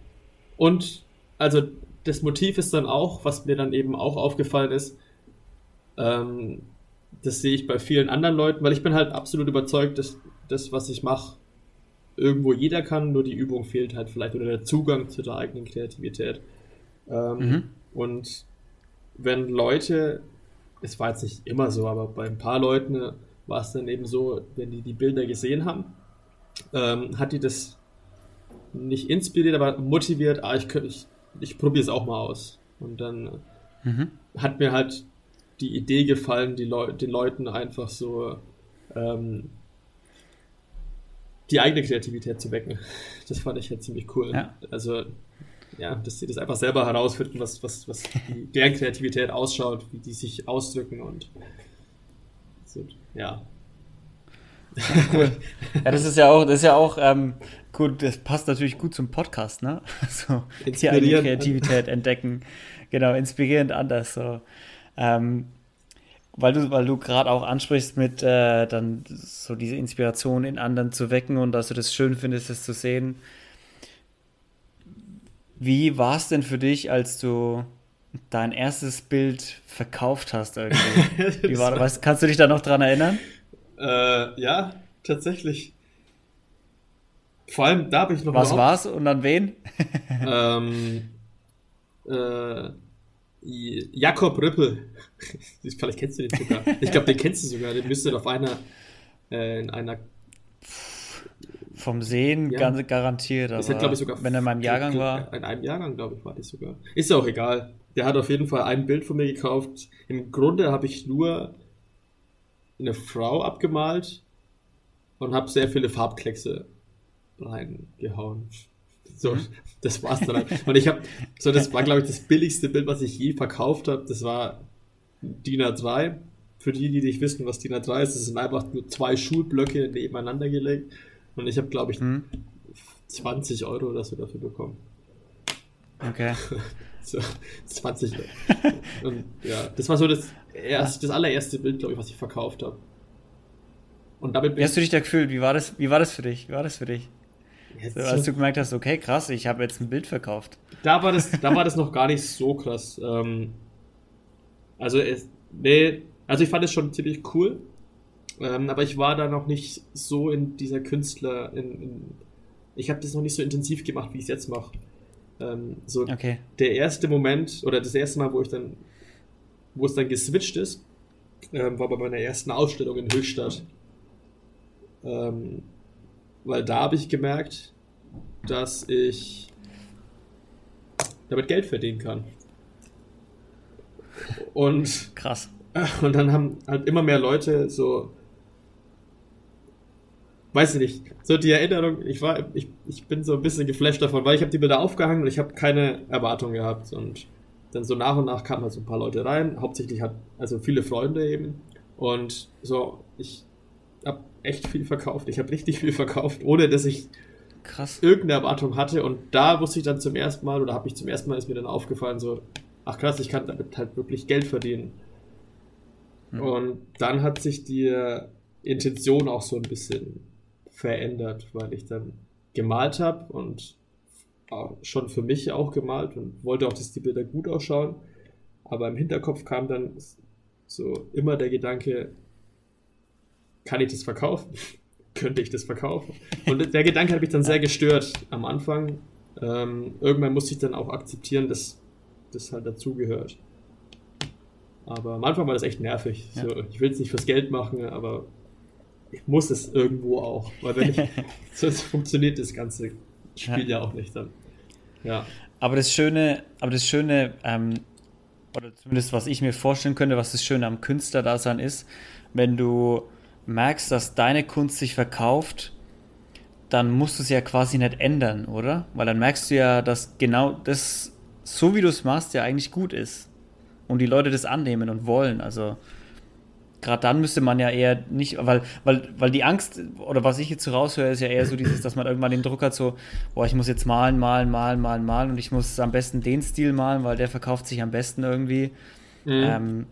Und, also, das Motiv ist dann auch, was mir dann eben auch aufgefallen ist, ähm, das sehe ich bei vielen anderen Leuten, weil ich bin halt absolut überzeugt, dass das, was ich mache, irgendwo jeder kann, nur die Übung fehlt halt vielleicht oder der Zugang zu der eigenen Kreativität. Ähm, mhm. Und wenn Leute, es war jetzt nicht immer so, aber bei ein paar Leuten war es dann eben so, wenn die die Bilder gesehen haben, ähm, hat die das nicht inspiriert, aber motiviert, ah, ich, ich, ich probiere es auch mal aus. Und dann mhm. hat mir halt die Idee gefallen, die Leu den Leuten einfach so ähm, die eigene Kreativität zu wecken. Das fand ich halt ziemlich cool. Ja. Also, ja, dass sie das einfach selber herausfinden, was, was, was deren Kreativität ausschaut, wie die sich ausdrücken und so, ja. Ja, cool. ja, das ist ja auch, das ist ja auch ähm, gut, das passt natürlich gut zum Podcast, ne? So, die eigene Kreativität entdecken. Genau, inspirierend anders. So. Ähm, weil du, weil du gerade auch ansprichst, mit äh, dann so diese Inspiration in anderen zu wecken und dass du das schön findest, das zu sehen. Wie war es denn für dich, als du dein erstes Bild verkauft hast? Irgendwie? Wie war, was, kannst du dich da noch dran erinnern? Äh, ja, tatsächlich. Vor allem da habe ich noch. Was war's und an wen? ähm, äh, Jakob Rüppel. Vielleicht kennst du den sogar. Ich glaube, den kennst du sogar. Den müsste auf einer, äh, in einer. Vom Sehen ja. ganz garantiert. Aber hat, ich, sogar wenn er in meinem Jahrgang war. In einem Jahrgang, glaube ich, war das sogar. Ist ja auch egal. Der hat auf jeden Fall ein Bild von mir gekauft. Im Grunde habe ich nur eine Frau abgemalt und habe sehr viele Farbkleckse reingehauen. So, mhm. das war's dann. Halt. Und ich habe, so, das war, glaube ich, das billigste Bild, was ich je verkauft habe. Das war DIN A2. Für die, die nicht wissen, was DIN A3 ist, das sind einfach nur zwei Schulblöcke nebeneinander gelegt. Und ich habe, glaube ich, mhm. 20 Euro oder so dafür bekommen. Okay. so, 20 Euro. Und ja, das war so das, erst, das allererste Bild, glaube ich, was ich verkauft habe. Und damit Wie hast du dich da gefühlt? Wie war das, wie war das für dich? Wie war das für dich? So, als du gemerkt hast, okay, krass, ich habe jetzt ein Bild verkauft. Da war das, da war das noch gar nicht so krass. Ähm, also, es, nee, also ich fand es schon ziemlich cool, ähm, aber ich war da noch nicht so in dieser Künstler, in, in ich habe das noch nicht so intensiv gemacht, wie ich es jetzt mache. Ähm, so Okay. der erste Moment oder das erste Mal, wo ich dann, wo es dann geswitcht ist, ähm, war bei meiner ersten Ausstellung in Höchstadt. Ähm, weil da habe ich gemerkt, dass ich damit Geld verdienen kann. Und Krass. und dann haben halt immer mehr Leute so, weiß ich nicht, so die Erinnerung, ich war, ich, ich bin so ein bisschen geflasht davon, weil ich habe die Bilder aufgehangen und ich habe keine Erwartung gehabt. Und dann so nach und nach kamen halt so ein paar Leute rein, hauptsächlich hat, also viele Freunde eben. Und so, ich habe echt viel verkauft, ich habe richtig viel verkauft, ohne dass ich Krass. irgendeine Erwartung hatte. Und da wusste ich dann zum ersten Mal oder habe ich zum ersten Mal ist mir dann aufgefallen so ach krass ich kann damit halt wirklich Geld verdienen. Hm. und dann hat sich die Intention auch so ein bisschen verändert weil ich dann gemalt habe und auch schon für mich auch gemalt und wollte auch dass die Bilder gut ausschauen aber im Hinterkopf kam dann so immer der Gedanke kann ich das verkaufen könnte ich das verkaufen? Und der Gedanke hat mich dann sehr gestört am Anfang. Ähm, irgendwann musste ich dann auch akzeptieren, dass das halt dazugehört. Aber am Anfang war das echt nervig. Ja. So, ich will es nicht fürs Geld machen, aber ich muss es irgendwo auch. Weil wenn ich, sonst funktioniert das ganze Spiel ja. auch nicht dann. Ja. Aber das Schöne, aber das Schöne, ähm, oder zumindest was ich mir vorstellen könnte, was das Schöne am Künstlerdasein ist, wenn du merkst, dass deine Kunst sich verkauft, dann musst du es ja quasi nicht ändern, oder? Weil dann merkst du ja, dass genau das, so wie du es machst, ja eigentlich gut ist. Und die Leute das annehmen und wollen. Also gerade dann müsste man ja eher nicht, weil, weil, weil die Angst, oder was ich jetzt so raushöre, ist ja eher so dieses, dass man irgendwann den Druck hat, so, boah, ich muss jetzt malen, malen, malen, malen, malen und ich muss am besten den Stil malen, weil der verkauft sich am besten irgendwie. Mhm. Ähm,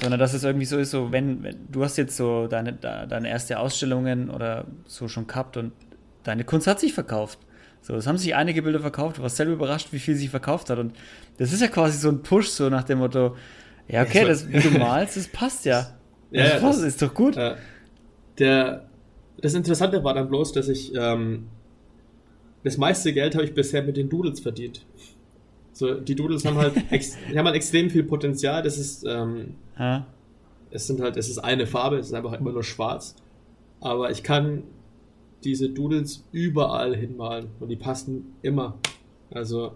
sondern dass es irgendwie so ist, so wenn, wenn du hast jetzt so deine, deine erste Ausstellungen oder so schon gehabt und deine Kunst hat sich verkauft. So, es haben sich einige Bilder verkauft, du warst selber überrascht, wie viel sich verkauft hat. Und das ist ja quasi so ein Push, so nach dem Motto, ja, okay, das, wie du malst, das passt ja. Ja, das passt, das- ist doch gut. Äh, der, das Interessante war dann bloß, dass ich ähm, das meiste Geld habe ich bisher mit den Doodles verdient. So, die Doodles haben halt, ex, haben halt extrem viel Potenzial. Das ist, ähm, Ja, es sind halt, es ist eine Farbe, es ist einfach immer nur schwarz. Aber ich kann diese Doodles überall hinmalen und die passen immer. Also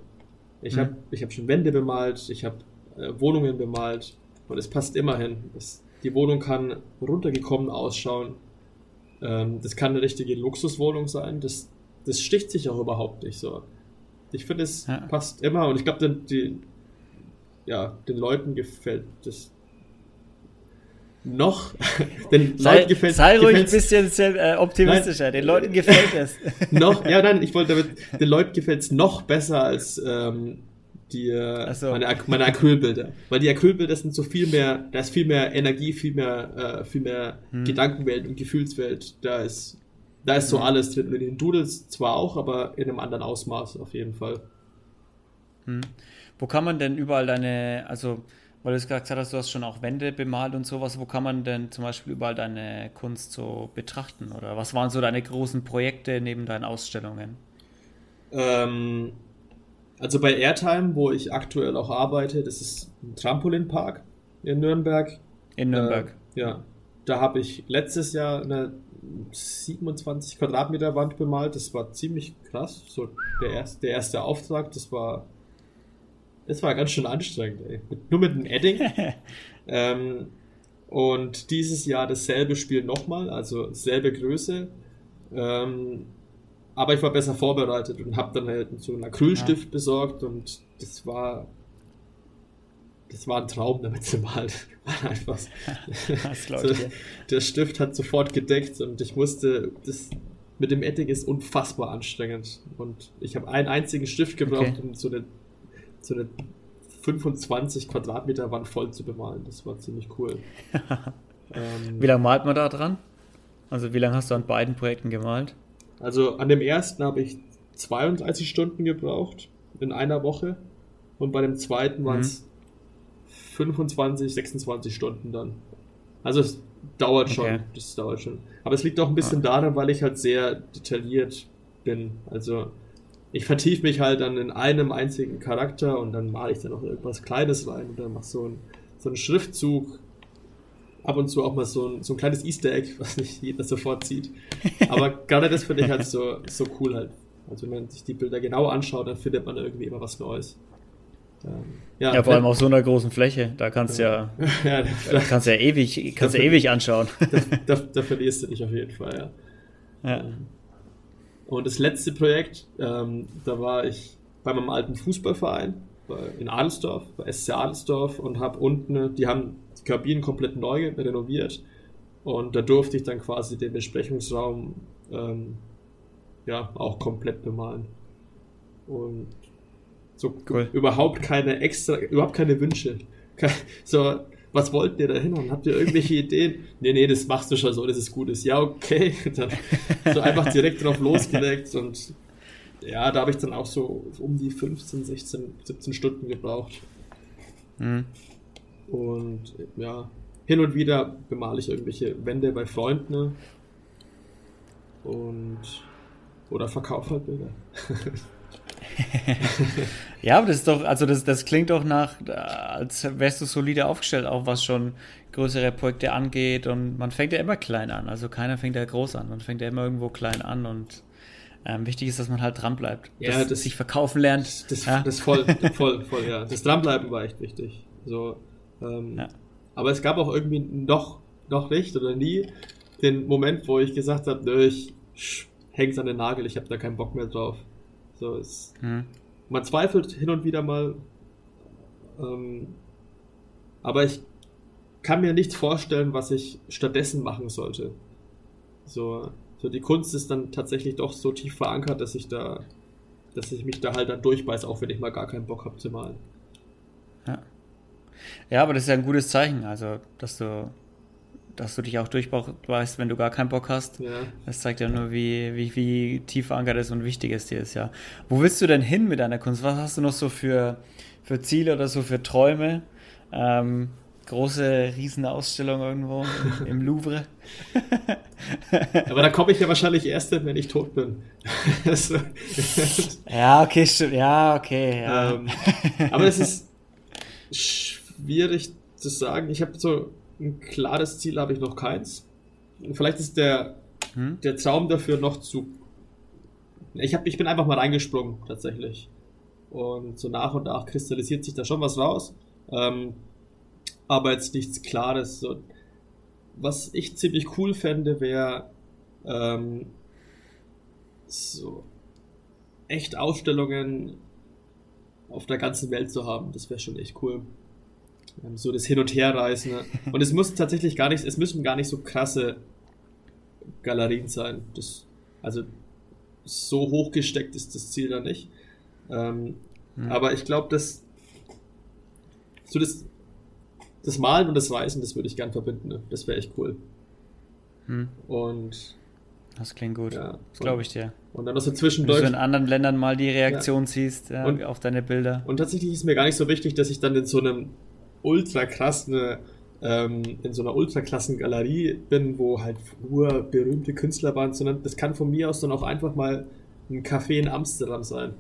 ich Mhm. habe ich hab schon Wände bemalt, ich habe äh, Wohnungen bemalt und es passt immer hin. Es, die Wohnung kann runtergekommen ausschauen. Ähm, das kann eine richtige Luxuswohnung sein. Das, das sticht sich auch überhaupt nicht so. Ich finde, es Ja. passt immer und ich glaube, den, die, ja, den Leuten gefällt das noch. den sei, Leuten gefällt sei ruhig ein gefällt's- bisschen äh, optimistischer, den Leuten gefällt es. noch, ja, nein, ich wollte damit, den Leuten gefällt es noch besser als ähm, die, äh, so. meine, Ac- meine Acrylbilder. Weil die Acrylbilder sind so viel mehr, da ist viel mehr Energie, viel mehr, äh, viel mehr Hm. Gedankenwelt und Gefühlswelt. Da ist, da ist so Hm. alles drin. Mit den Doodles zwar auch, aber in einem anderen Ausmaß auf jeden Fall. Wo kann man denn überall deine, also, weil du es gerade gesagt hast, du hast schon auch Wände bemalt und sowas, wo kann man denn zum Beispiel überall deine Kunst so betrachten? Oder was waren so deine großen Projekte neben deinen Ausstellungen? Ähm, also bei Airtime, wo ich aktuell auch arbeite, das ist ein Trampolinpark in Nürnberg. In Nürnberg. Äh, ja, da habe ich letztes Jahr eine 27 Quadratmeter Wand bemalt. Das war ziemlich krass. So der erste, der erste Auftrag, das war, das war ganz schön anstrengend. Ey. Mit, nur mit dem Edding. ähm, und dieses Jahr dasselbe Spiel nochmal, also selbe Größe. Ähm, aber ich war besser vorbereitet und habe dann halt so einen Acrylstift besorgt und das war das war ein Traum, damit zu malen. War einfach. Dir. der Stift hat sofort gedeckt und ich musste, das mit dem Edding ist unfassbar anstrengend. Und ich habe einen einzigen Stift gebraucht, Okay. um so eine, so eine 25 Quadratmeter Wand voll zu bemalen. Das war ziemlich cool. ähm, Wie lange malt man da dran? Also wie lange hast du an beiden Projekten gemalt? Also an dem ersten habe ich 32 Stunden gebraucht in einer Woche und bei dem zweiten waren es 25, 26 Stunden dann. Also es dauert schon, Okay. das dauert schon. Aber es liegt auch ein bisschen daran, weil ich halt sehr detailliert bin. Also ich vertiefe mich halt dann in einem einzigen Charakter und dann male ich dann noch irgendwas Kleines rein und dann mach so ein, so einen Schriftzug, ab und zu auch mal so ein, so ein kleines Easter Egg, was nicht jeder sofort sieht. Aber gerade das finde ich halt so, so cool halt. Also wenn man sich die Bilder genau anschaut, dann findet man irgendwie immer was Neues. Ähm, ja, ja, vor allem auf so einer großen Fläche, da kannst ja, ja, da kannst ja ewig, kannst ja ewig anschauen. Da, da, da, verlierst du dich auf jeden Fall, ja. ja. Ähm, und das letzte Projekt, ähm, da war ich bei meinem alten Fußballverein in Adelsdorf, bei SC Adelsdorf und habe unten, die haben Kabinen komplett neu renoviert und da durfte ich dann quasi den Besprechungsraum ähm, ja auch komplett bemalen. Und so cool. überhaupt keine extra, überhaupt keine Wünsche. So, was wollten ihr da hin und habt ihr irgendwelche Ideen? Nee, nee, das machst du schon so, dass es gut ist. Ja, okay. Dann so einfach direkt drauf losgelegt und ja, da habe ich dann auch so um die 15, 16, 17 Stunden gebraucht. Mhm. Und ja, hin und wieder bemale ich irgendwelche Wände bei Freunden. Ne? Und oder verkaufe halt Bilder. ja, aber das ist doch, also das, das klingt doch nach, als wärst du solide aufgestellt, auch was schon größere Projekte angeht. Und man fängt ja immer klein an. Also keiner fängt ja groß an. Man fängt ja immer irgendwo klein an und ähm, wichtig ist, dass man halt dran bleibt. Ja, das, sich verkaufen lernt. Das, das, ja. das voll, voll, voll, ja. Das Dranbleiben war echt wichtig. So, ähm, ja. Aber es gab auch irgendwie noch, noch nicht oder nie den Moment, wo ich gesagt habe, nö, ich häng's an den Nagel, ich habe da keinen Bock mehr drauf. So ist. Mhm. Man zweifelt hin und wieder mal. Ähm, aber ich kann mir nichts vorstellen, was ich stattdessen machen sollte. So, so die Kunst ist dann tatsächlich doch so tief verankert, dass ich da, dass ich mich da halt dann durchbeiß, auch wenn ich mal gar keinen Bock habe zu malen. Ja. Ja, aber das ist ja ein gutes Zeichen, also dass du dass du dich auch durchbeißt, wenn du gar keinen Bock hast. Ja. Das zeigt ja nur, wie, wie, wie tief verankert es und wichtig es dir ist, ja. Wo willst du denn hin mit deiner Kunst? Was hast du noch so für, für Ziele oder so für Träume? Ähm, große, riesen Ausstellung irgendwo im, im Louvre. aber da komme ich ja wahrscheinlich erst wenn ich tot bin. ja, okay, stimmt. Ja, okay. Ja. Ähm, aber es ist schwierig zu sagen. Ich habe so ein klares Ziel habe ich noch keins. Vielleicht ist der, hm? der Traum dafür noch zu. Ich, hab, ich bin einfach mal reingesprungen, tatsächlich. Und so nach und nach kristallisiert sich da schon was raus. Ähm, aber jetzt nichts Klares. So. Was ich ziemlich cool fände, wäre ähm, so echt Ausstellungen auf der ganzen Welt zu haben. Das wäre schon echt cool. Ähm, so das Hin- und Herreisen. Ne? Und es muss tatsächlich gar nicht, es müssen gar nicht so krasse Galerien sein. Das, also so hochgesteckt ist das Ziel da nicht. Ähm, mhm. Aber ich glaube, dass so das, das Malen und das Reisen, das würde ich gern verbinden. Ne? Das wäre echt cool. Mhm. Und das klingt gut. Ja, das glaube ich dir. Und dann noch so zwischendurch. Wenn du in anderen Ländern mal die Reaktion ja. ziehst ja, und, auf deine Bilder. Und tatsächlich ist mir gar nicht so wichtig, dass ich dann in so einem ultra krass eine, ähm, in so einer ultra klassen Galerie bin, wo halt nur berühmte Künstler waren, sondern das kann von mir aus dann auch einfach mal ein Café in Amsterdam sein.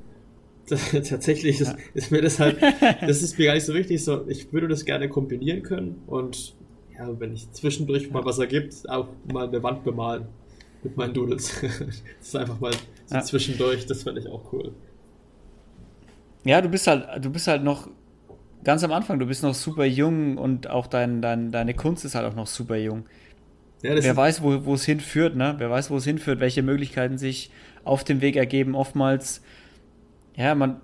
tatsächlich ist, ist, mir das halt, das ist mir gar nicht so wichtig. So, ich würde das gerne kombinieren können und ja, wenn ich zwischendurch mal was ergibt, auch mal eine Wand bemalen mit meinen Doodles. das ist einfach mal so ja. zwischendurch, das fände ich auch cool. Ja, du bist halt, du bist halt noch ganz am Anfang, du bist noch super jung und auch dein, dein, deine Kunst ist halt auch noch super jung. Ja, Wer weiß, wo, es hinführt, ne? Wer weiß, wo es hinführt, welche Möglichkeiten sich auf dem Weg ergeben. Oftmals, ja, man,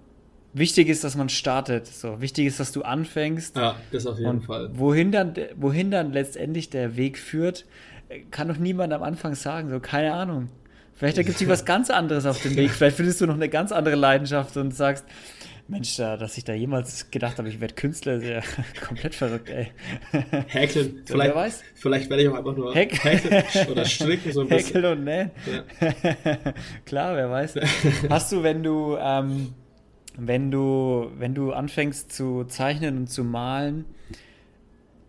wichtig ist, dass man startet. So, wichtig ist, dass du anfängst. Ja, das auf jeden und Fall. Wohin dann, wohin dann letztendlich der Weg führt, kann doch niemand am Anfang sagen. So, keine Ahnung. Vielleicht ergibt sich was ganz anderes auf dem Weg. Vielleicht findest du noch eine ganz andere Leidenschaft und sagst, Mensch, dass ich da jemals gedacht habe, ich werde Künstler, ist ja komplett verrückt, ey. Häkeln. So, vielleicht, wer weiß? vielleicht werde ich auch einfach nur Häk häkeln oder stricken so ein bisschen. Häkeln und nähen. Ja. Klar, wer weiß. Hast du, wenn du, ähm, wenn du, wenn du anfängst zu zeichnen und zu malen,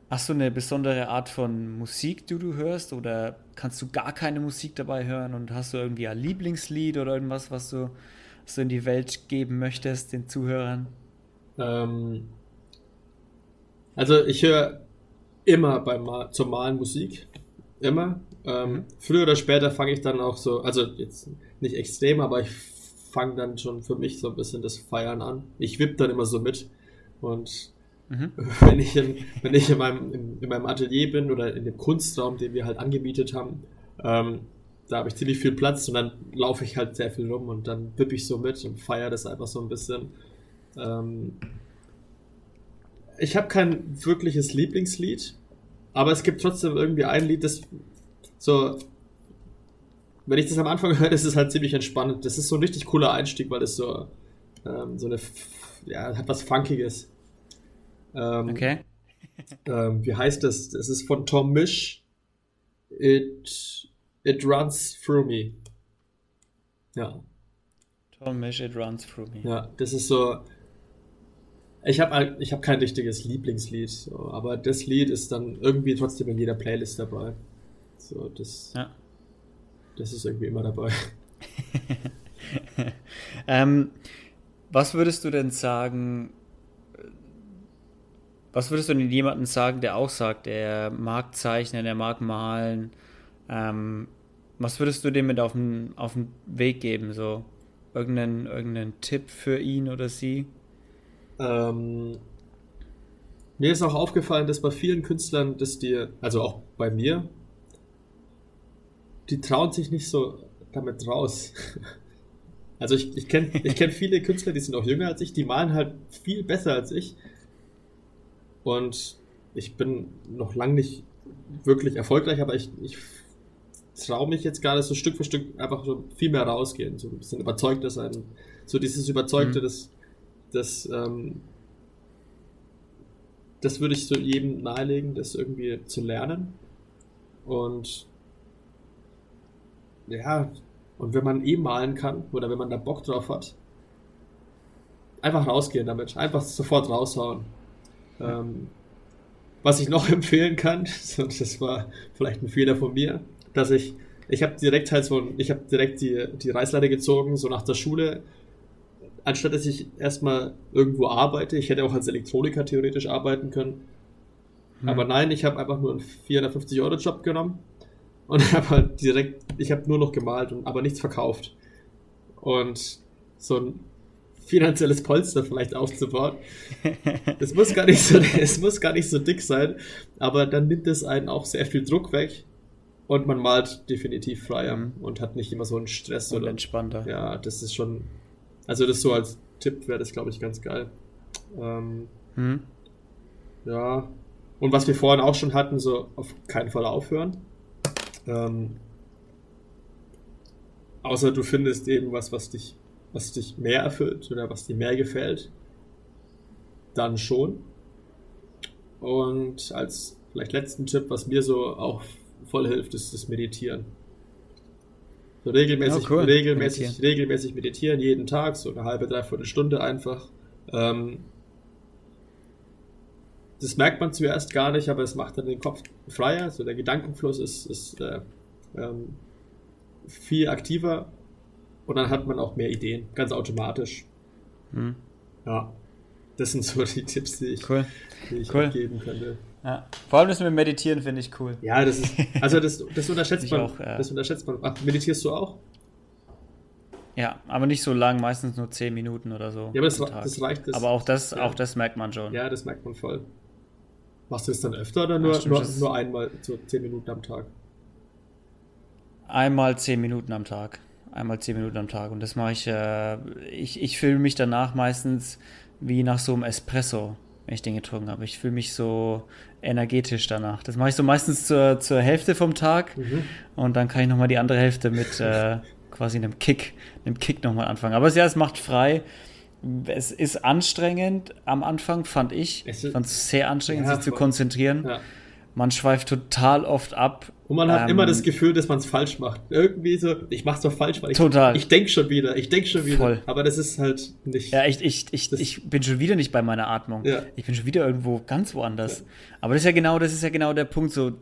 hast du eine besondere Art von Musik, die du hörst oder kannst du gar keine Musik dabei hören und hast du irgendwie ein Lieblingslied oder irgendwas, was du du in die Welt geben möchtest, den Zuhörern? Ähm, also ich höre immer beim Mal, zum Malen Musik. Immer. Ähm, mhm. Früher oder später fange ich dann auch so, also jetzt nicht extrem, aber ich fange dann schon für mich so ein bisschen das Feiern an. Ich wipp dann immer so mit. Und mhm. wenn ich, in, wenn ich in, meinem, in, in, meinem Atelier bin oder in dem Kunstraum, den wir halt angemietet haben, ähm, da habe ich ziemlich viel Platz und dann laufe ich halt sehr viel rum und dann wippe ich so mit und feiere das einfach so ein bisschen. Ähm, ich habe kein wirkliches Lieblingslied, aber es gibt trotzdem irgendwie ein Lied, das so, wenn ich das am Anfang höre, ist es halt ziemlich entspannend. Das ist so ein richtig cooler Einstieg, weil es so, ähm, so eine, ja, hat was Funkiges. Ähm, okay. ähm, wie heißt das? Das ist von Tom Misch. It, it runs through me. Ja. Tom Misch, it runs through me. Ja, das ist so, ich habe ich hab kein richtiges Lieblingslied, so, aber das Lied ist dann irgendwie trotzdem in jeder Playlist dabei. So, das, ja. das ist irgendwie immer dabei. ähm, was würdest du denn sagen, was würdest du denn jemandem sagen, der auch sagt, er mag zeichnen, er mag malen? Ähm, was würdest du dem mit auf den, auf den Weg geben? So irgendeinen, irgendeinen Tipp für ihn oder sie? Ähm, mir ist auch aufgefallen, dass bei vielen Künstlern, dass die, also auch bei mir, die trauen sich nicht so damit raus. Also ich, ich kenne ich kenn viele Künstler, die sind auch jünger als ich, die malen halt viel besser als ich. Und ich bin noch lange nicht wirklich erfolgreich, aber ich, ich traue mich jetzt gerade so Stück für Stück einfach so viel mehr rausgehen, so ein bisschen überzeugter sein. So dieses Überzeugte, mhm. das das, ähm, das würde ich so jedem nahelegen, das irgendwie zu lernen. Und ja, und wenn man eh malen kann oder wenn man da Bock drauf hat, einfach rausgehen damit, einfach sofort raushauen. Ähm, was ich noch empfehlen kann, das war vielleicht ein Fehler von mir, dass ich, ich habe direkt halt so, ich habe direkt die, die Reißleiter gezogen, so nach der Schule anstatt dass ich erstmal irgendwo arbeite, ich hätte auch als Elektroniker theoretisch arbeiten können. Hm. Aber nein, ich habe einfach nur einen 450 Euro Job genommen und habe halt direkt, ich habe nur noch gemalt und aber nichts verkauft. Und so ein finanzielles Polster vielleicht aufzubauen. Es muss gar nicht so, es muss gar nicht so dick sein, aber dann nimmt es einen auch sehr viel Druck weg und man malt definitiv freier mhm. und hat nicht immer so einen Stress und oder entspannter. Ja, das ist schon also das so als Tipp wäre das, glaube ich, ganz geil. Ähm, hm. Ja. Und was wir vorhin auch schon hatten, so auf keinen Fall aufhören. Ähm, außer du findest irgendwas, was dich, was dich mehr erfüllt oder was dir mehr gefällt. Dann schon. Und als vielleicht letzten Tipp, was mir so auch voll hilft, ist das Meditieren. So regelmäßig, oh, cool. regelmäßig, meditieren. regelmäßig meditieren, jeden Tag, so eine halbe, dreiviertel Stunde einfach. Ähm, das merkt man zuerst gar nicht, aber es macht dann den Kopf freier. So der Gedankenfluss ist, ist äh, ähm, viel aktiver und dann hat man auch mehr Ideen, ganz automatisch. Hm. Ja, das sind so die Tipps, die ich, cool. die ich cool. geben könnte. Ja. Vor allem das mit Meditieren finde ich cool. Ja, das ist, also das, das unterschätzt man. Auch, ja. Das unterschätzt man. Ach, meditierst du auch? Ja, aber nicht so lang, meistens nur 10 Minuten oder so. Ja, aber das, das reicht. Das, aber auch das, ja. auch das merkt man schon. Ja, das merkt man voll. Machst du das dann öfter oder nur, stimmt, nur, nur einmal so 10 Minuten am Tag? Einmal 10 Minuten am Tag. Einmal 10 Minuten am Tag. Und das mache ich, äh, ich, ich fühle mich danach meistens wie nach so einem Espresso wenn ich den getrunken habe. Ich fühle mich so energetisch danach. Das mache ich so meistens zur, zur Hälfte vom Tag mhm. und dann kann ich nochmal die andere Hälfte mit äh, quasi einem Kick, einem Kick nochmal anfangen. Aber ja, es macht frei. Es ist anstrengend am Anfang, fand ich. Ich fand es sehr anstrengend, ja, sich zu konzentrieren. Ja. Man schweift total oft ab. Und man hat ähm, immer das Gefühl, dass man es falsch macht. Irgendwie so, ich mach's doch falsch, weil ich, total. ich denke schon wieder, ich denke schon wieder. Voll. Aber das ist halt nicht. Ja, echt, ich, ich, ich bin schon wieder nicht bei meiner Atmung. Ja. Ich bin schon wieder irgendwo ganz woanders. Ja. Aber das ist ja genau, das ist ja genau der Punkt, so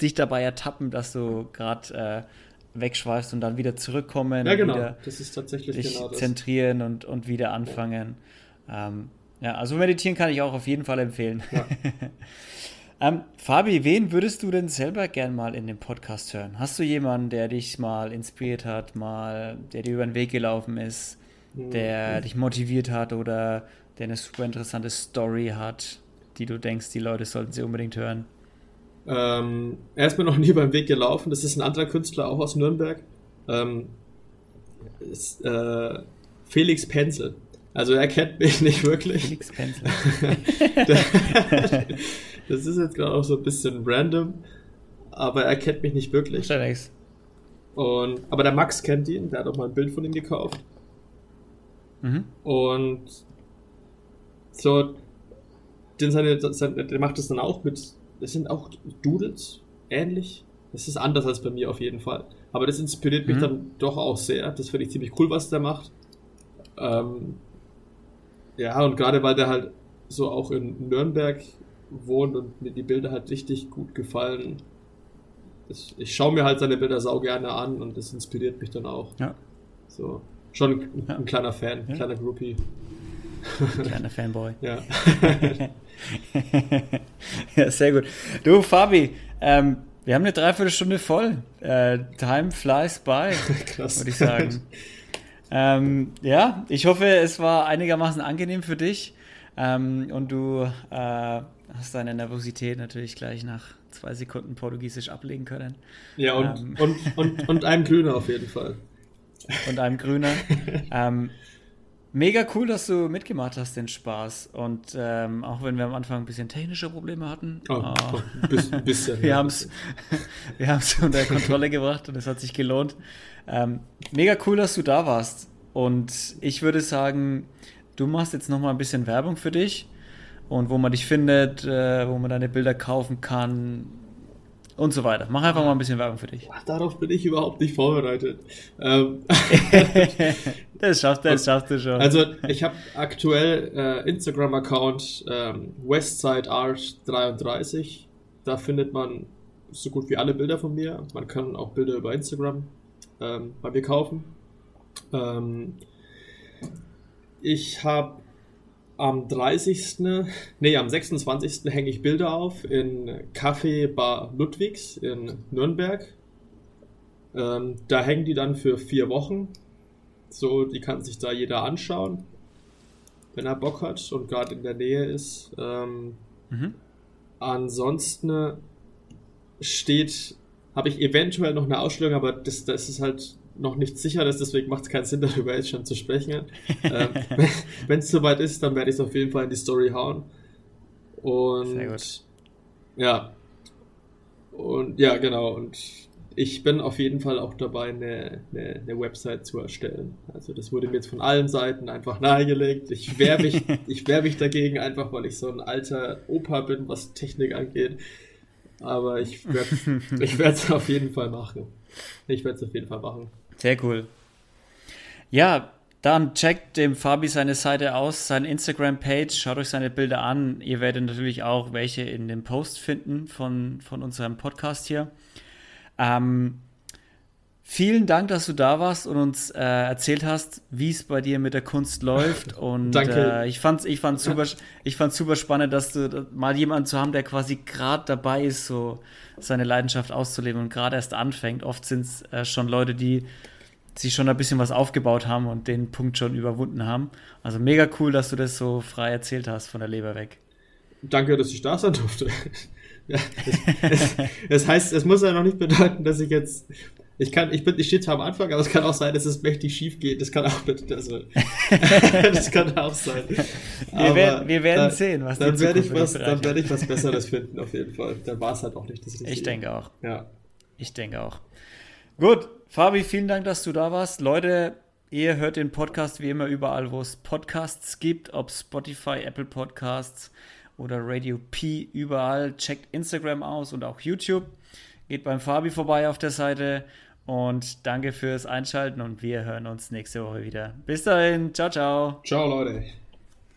dich dabei ertappen, dass du gerade äh, wegschweifst und dann wieder zurückkommen. Ja, genau. Wieder das ist tatsächlich dich genau das. zentrieren und, und wieder anfangen. Ja. Ähm, ja, also meditieren kann ich auch auf jeden Fall empfehlen. Ja. ähm, Fabi, wen würdest du denn selber gern mal in dem Podcast hören? Hast du jemanden, der dich mal inspiriert hat, mal, der dir über den Weg gelaufen ist, der mhm. dich motiviert hat oder der eine super interessante Story hat, die du denkst, die Leute sollten sie unbedingt hören? Ähm, er ist mir noch nie beim Weg gelaufen. Das ist ein anderer Künstler, auch aus Nürnberg. Ähm, ist, äh, Felix Penzel. Also er kennt mich nicht wirklich. Felix Penzel. das ist jetzt gerade auch so ein bisschen random, aber er kennt mich nicht wirklich. Und, aber der Max kennt ihn, der hat auch mal ein Bild von ihm gekauft. Mhm. Und so, den seine, seine, der macht das dann auch mit das sind auch Doodles, ähnlich. Das ist anders als bei mir auf jeden Fall. Aber das inspiriert mich mhm. dann doch auch sehr. Das finde ich ziemlich cool, was der macht. Ähm, ja, und gerade weil der halt so auch in Nürnberg wohnt und mir die Bilder halt richtig gut gefallen. Das, ich schaue mir halt seine Bilder sau gerne an und das inspiriert mich dann auch. Ja. So. Schon ein, ja. ein kleiner Fan, ja. kleiner Groupie. Kleiner Fanboy. Ja. ja, sehr gut. Du, Fabi, ähm, wir haben eine Dreiviertelstunde voll. Äh, time flies by, würde ich sagen. ähm, ja, ich hoffe, es war einigermaßen angenehm für dich ähm, und du äh, hast deine Nervosität natürlich gleich nach zwei Sekunden Portugiesisch ablegen können. Ja, und, ähm, und, und, und einem Grüner auf jeden Fall. Und einem Grüner. ähm, Mega cool, dass du mitgemacht hast, den Spaß. Und ähm, auch wenn wir am Anfang ein bisschen technische Probleme hatten, oh, äh, ein bisschen, wir ja. haben es wir unter Kontrolle gebracht und es hat sich gelohnt. Ähm, mega cool, dass du da warst. Und ich würde sagen, du machst jetzt noch mal ein bisschen Werbung für dich und wo man dich findet, äh, wo man deine Bilder kaufen kann, und so weiter. Mach einfach mal ein bisschen Werbung für dich. Ach, darauf bin ich überhaupt nicht vorbereitet. Ähm. das schaffst du, das schaffst du schon. Also ich habe aktuell äh, Instagram-Account ähm, WestsideArt33. Da findet man so gut wie alle Bilder von mir. Man kann auch Bilder über Instagram ähm, bei mir kaufen. Ähm, ich habe am 30. Nee, am 26. hänge ich Bilder auf in Café Bar Ludwigs in Nürnberg. Ähm, da hängen die dann für vier Wochen. So, die kann sich da jeder anschauen, wenn er Bock hat und gerade in der Nähe ist. Ähm, mhm. Ansonsten steht, habe ich eventuell noch eine Ausstellung, aber das, das ist halt noch nicht sicher ist, deswegen macht es keinen Sinn, darüber jetzt schon zu sprechen. ähm, Wenn es soweit ist, dann werde ich es auf jeden Fall in die Story hauen. Und Sehr gut. ja. Und ja, genau. Und ich bin auf jeden Fall auch dabei, eine, eine, eine, Website zu erstellen. Also das wurde mir jetzt von allen Seiten einfach nahegelegt. Ich wehre mich, ich wehr mich dagegen, einfach weil ich so ein alter Opa bin, was Technik angeht. Aber ich werde es auf jeden Fall machen. Ich werde es auf jeden Fall machen. Sehr cool. Ja, dann checkt dem Fabi seine Seite aus, seine Instagram-Page, schaut euch seine Bilder an. Ihr werdet natürlich auch welche in dem Post finden von, von unserem Podcast hier. Ähm, vielen Dank, dass du da warst und uns äh, erzählt hast, wie es bei dir mit der Kunst läuft. Und Danke. Äh, ich fand es ich fand's super, ich fand's super spannend, dass du mal jemanden zu haben, der quasi gerade dabei ist, so seine Leidenschaft auszuleben und gerade erst anfängt. Oft sind es äh, schon Leute, die sich schon ein bisschen was aufgebaut haben und den Punkt schon überwunden haben. Also mega cool, dass du das so frei erzählt hast von der Leber weg. Danke, dass ich da sein durfte. ja, es, es, es, heißt, es muss ja noch nicht bedeuten, dass ich jetzt. Ich kann, ich bin, ich stehe zwar am Anfang, aber es kann auch sein, dass es mächtig schief geht. Das kann auch, also, das kann auch sein. Wir werden, wir werden da, sehen, was dann werde ich was, dann werde ich was Besseres finden, auf jeden Fall. Dann war es halt auch nicht das Richtige. Ich denke auch. Ja. Ich denke auch. Gut, Fabi, vielen Dank, dass du da warst. Leute, ihr hört den Podcast wie immer überall, wo es Podcasts gibt, ob Spotify, Apple Podcasts oder Radio P, überall. Checkt Instagram aus und auch YouTube. Geht beim Fabi vorbei auf der Seite und danke fürs Einschalten und wir hören uns nächste Woche wieder. Bis dahin, ciao, ciao. Ciao, Leute.